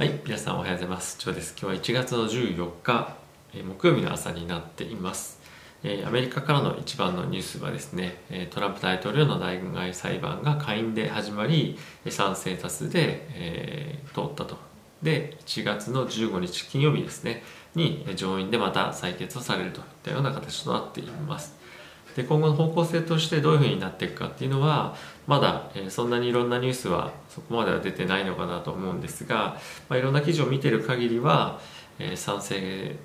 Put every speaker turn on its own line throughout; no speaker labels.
はい、皆さんおはようございます。ジョーです。今日は1月の14日、えー木曜日の朝になっています。えーアメリカからの一番のニュースはですね、えートランプ大統領の内外裁判が下院で始まり、えー賛成多数で、えー通ったと。で、1月の15日金曜日ですね、にえ上院でまた採決をされるといったような形となっています。で今後の方向性としてどういうふうになっていくかっていうのはまだ、えそんなにいろんなニュースはそこまでは出てないのかなと思うんですが、まあ、いろんな記事を見てる限りは、え賛成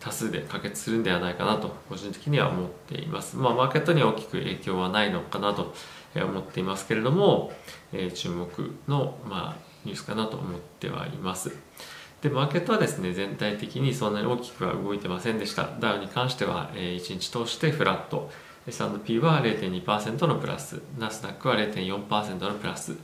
多数で可決するんではないかなと個人的には思っています。まあ、マーケットには大きく影響はないのかなと思っていますけれども、え注目の、まあ、ニュースかなと思ってはいます。で、マーケットはですね、全体的にそんなに大きくは動いてませんでした。ダウに関しては、え1日通してフラット。S&P は0.2%のプラス。ナスダックは0.4%のプラス。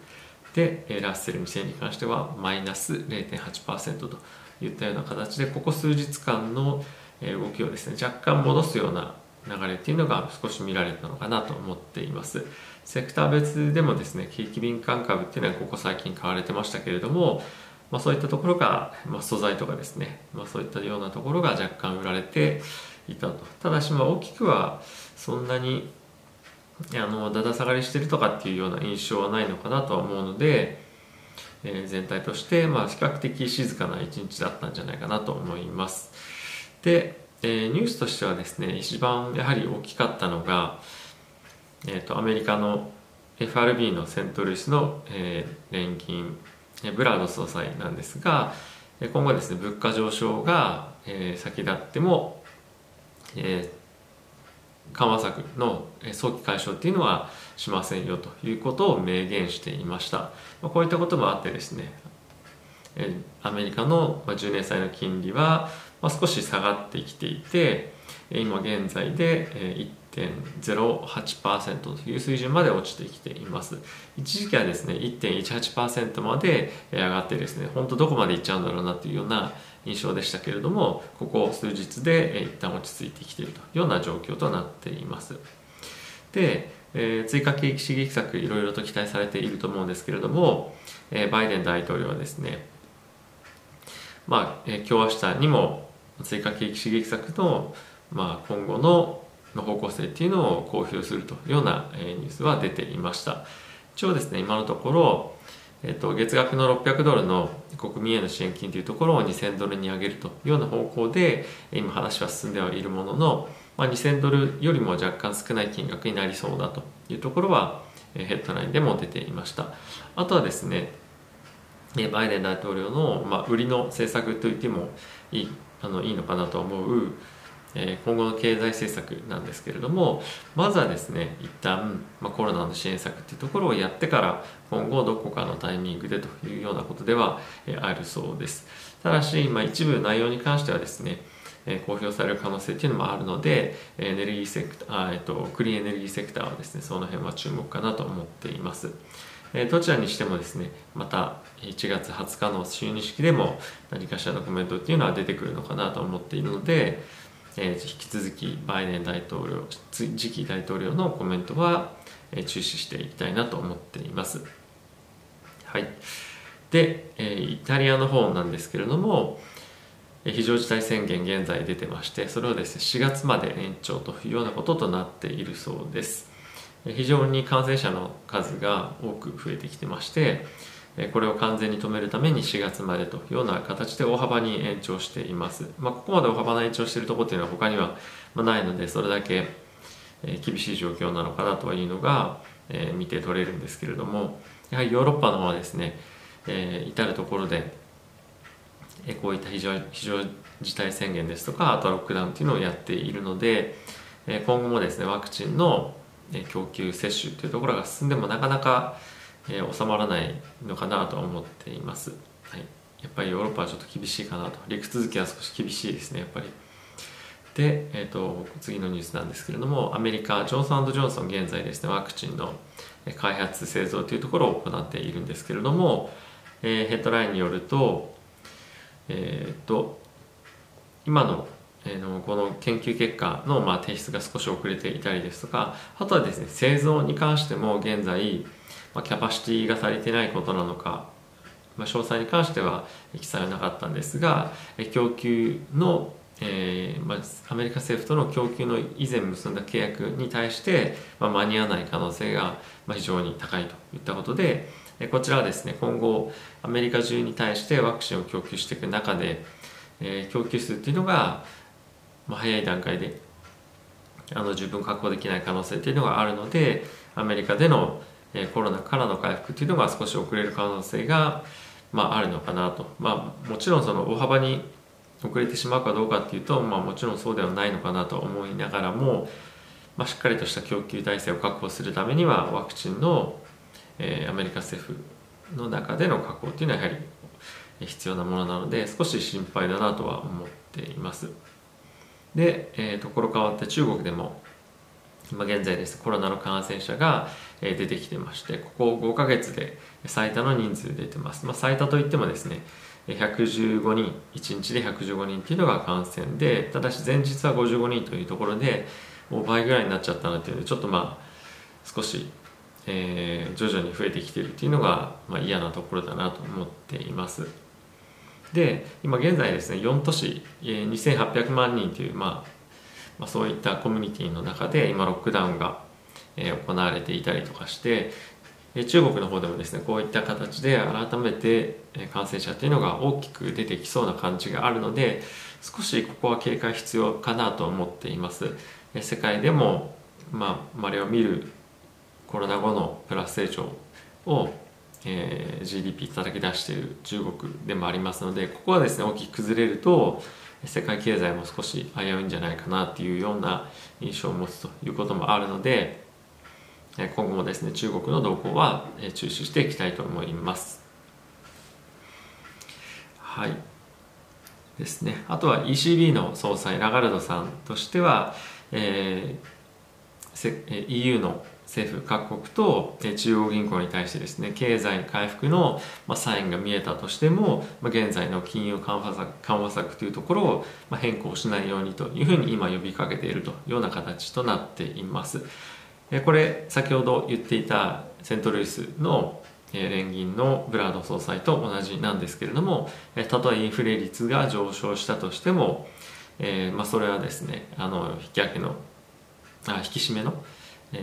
で、ラッセル2000に関してはマイナス0.8%といったような形で、ここ数日間の動きをですね、若干戻すような流れっていうのが少し見られたのかなと思っています。セクター別でもですね、景気敏感株っていうのはここ最近買われてましたけれども、まあ、そういったところが、まあ、素材とかですね、まあ、そういったようなところが若干売られていたと。ただしまあ大きくはそんなにあのだだ下がりしてるとかっていうような印象はないのかなとは思うので、えー全体としてまあ比較的静かな一日だったんじゃないかなと思います。で、えーニュースとしてはですね一番やはり大きかったのが、えー、とアメリカの FRB のセントルイスの、えー連金えブラード総裁なんですが今後ですね物価上昇が、先立っても、緩和策の早期解消っていうのはしませんよということを明言していました、こういったこともあってですねアメリカの10年債の金利は少し下がってきていて今現在でえ1.08%という水準まで落ちてきています一時期はですね1.18%まで上がってですね本当どこまでいっちゃうんだろうなというような印象でしたけれどもここ数日でえ一旦落ち着いてきているというような状況となっていますで、えー追加景気刺激策いろいろと期待されていると思うんですけれども、えーバイデン大統領はですねまあ、えー今日明日にも追加景気刺激策の、まあ、今後のの方向性っていうのを公表するというような、えニュースは出ていました。一応ですね今のところ、えー、と月額の600ドルの国民への支援金というところを2000ドルに上げるというような方向で今話は進んではいるものの、まあ、2000ドルよりも若干少ない金額になりそうだというところはヘッドラインでも出ていました。あとはですねバイデン大統領の、まあ、売りの政策と言ってもいいあのいいのかなと思う、え今後の経済政策なんですけれどもまずはですね一旦、まあ、コロナの支援策っていうところをやってから今後どこかのタイミングでというようなことでは、えあるそうです。ただし、まあ、一部内容に関してはですね公表される可能性っていうのもあるのでエネルギーセクター、えっと、クリーンエネルギーセクターはですねその辺は注目かなと思っています。どちらにしてもですねまた1月20日の就任式でも何かしらのコメントっていうのは出てくるのかなと思っているので、えー引き続きバイデン大統領次期大統領のコメントは、えー注視していきたいなと思っています。はい。で、えーイタリアの方なんですけれどもえ非常事態宣言現在出てましてそれをですね4月まで延長というようなこととなっているそうです。非常に感染者の数が多く増えてきてましてこれを完全に止めるために4月までというような形で大幅に延長しています、まあ、ここまで大幅な延長しているところっていうのは他にはないのでそれだけ厳しい状況なのかなというのが、見て取れるんですけれどもやはりヨーロッパの方はですね、至る所でえーこういった非常非常事態宣言ですとかあとはロックダウンというのをやっているので今後もですねワクチンの供給接種というところが進んでもなかなかえー収まらないのかなと思っています、はい、やっぱりヨーロッパはちょっと厳しいかなと。陸続きは少し厳しいですねやっぱり。で、えー、と次のニュースなんですけれどもアメリカジョンソンジョンソン現在ですねワクチンの開発製造というところを行っているんですけれども、えーヘッドラインによるとえっ、と今のえーのこの研究結果のま提出が少し遅れていたりですとかあとはですね製造に関しても現在、まあ、キャパシティが足りてないことなのかまあ、詳細に関しては記載はなかったんですが供給のえーまあ、アメリカ政府との供給の以前結んだ契約に対して、まあ、間に合わない可能性が、非常に高いといったことで、こちらはですね今後アメリカ中に対してワクチンを供給していく中で、えー、供給数っていうのが、まあ、早い段階であの十分確保できない可能性っていうのがあるのでアメリカでの、え、コロナからの回復っていうのが少し遅れる可能性が、まあ、あるのかなと、まあ、もちろんその大幅に遅れてしまうかどうかっていうと、まあ、もちろんそうではないのかなと思いながらも、まあ、しっかりとした供給体制を確保するためにはワクチンの、えー、アメリカ政府の中での確保っていうのはやはり必要なものなので少し心配だなとは思っています。で、えー、ところ変わって中国でも今現在です。コロナの感染者が出てきてましてここ5ヶ月で最多の人数出てます、まあ、最多といってもですね115人1日で115人っていうのが感染でただし前日は55人というところでもう倍ぐらいになっちゃったなっていうのでちょっとまあ少し、えー、徐々に増えてきてるっていうのが、まあ、嫌なところだなと思っています。で今現在ですね4都市、えー、2800万人という、まあ、まあそういったコミュニティの中で今ロックダウンが行われていたりとかして中国の方でもですねこういった形で改めて感染者っていうのが大きく出てきそうな感じがあるので少しここは警戒必要かなと思っています。世界でもまあ、まれを見るコロナ後のプラス成長を、えー、GDP 叩き出している中国でもありますのでここはですね大きく崩れると世界経済も少し危ういんじゃないかなっていうような印象を持つということもあるので今後もですね中国の動向は注視していきたいと思います。はい。ですね。あとは ECB の総裁ラガルドさんとしては、えー、EU の政府各国と中央銀行に対してですね経済回復のサインが見えたとしても現在の金融緩和策緩和策というところを変更しないようにというふうに今呼びかけているというような形となっています。これ先ほど言っていたセントルイスの連銀のブラード総裁と同じなんですけれどもたとえインフレ率が上昇したとしても、えー、まあ、それはですねあの引き上げのあ引き締めの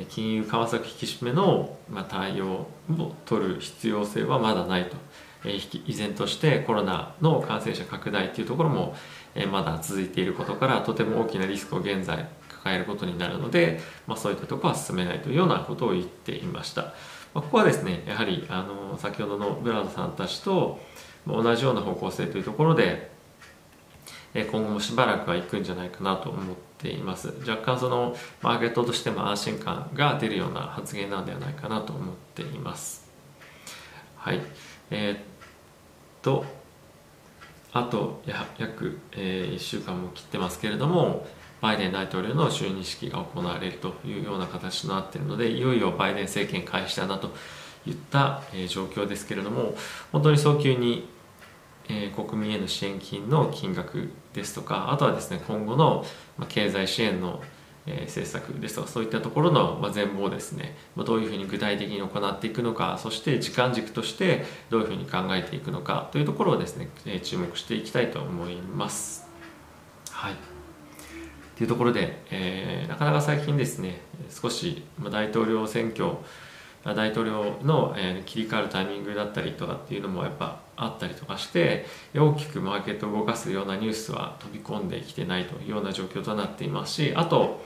金融為替引き締めの、ま、対応を取る必要性はまだないと、え、依然としてコロナの感染者拡大というところも、え、まだ続いていることからとても大きなリスクを現在抱えることになるので、まあ、そういったとこは進めないというようなことを言っていました、ま、ここはですねやはりあの先ほどのブラードさんたちと同じような方向性というところで今後もしばらくは行くんじゃないかなと思っています。若干そのマーケットとしても安心感が出るような発言なんではないかなと思っています。はい。えー、っとあと約、え、1週間も切ってますけれどもバイデン大統領の就任式が行われるというような形となっているのでいよいよバイデン政権開始だなといった、え状況ですけれども本当に早急に、え国民への支援金の金額ですとかあとはですね今後の、ま経済支援のえ政策ですとかそういったところの、ま全貌ですね、まどういうふうに具体的に行っていくのかそして時間軸としてどういうふうに考えていくのかというところをですね、え注目していきたいと思います。はいっていうところで、えー、なかなか最近ですね少し大統領選挙大統領の、えー、切り替わるタイミングだったりとかっていうのもやっぱあったりとかして大きくマーケットを動かすようなニュースは飛び込んできてないというような状況となっていますしあと、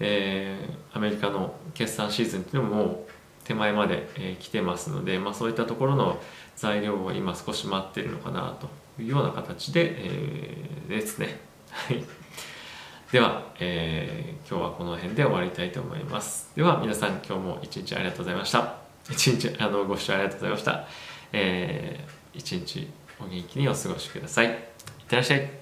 えー、アメリカの決算シーズンっていうのももう手前まで、えー、来てますので、まあ、そういったところの材料を今少し待ってるのかなというような形で、えー、ですね。はい。では、えー、今日はこの辺で終わりたいと思います。では皆さん今日も一日ありがとうございました。一日あのご視聴ありがとうございました、えー、一日お元気にお過ごしください。いってらっしゃい。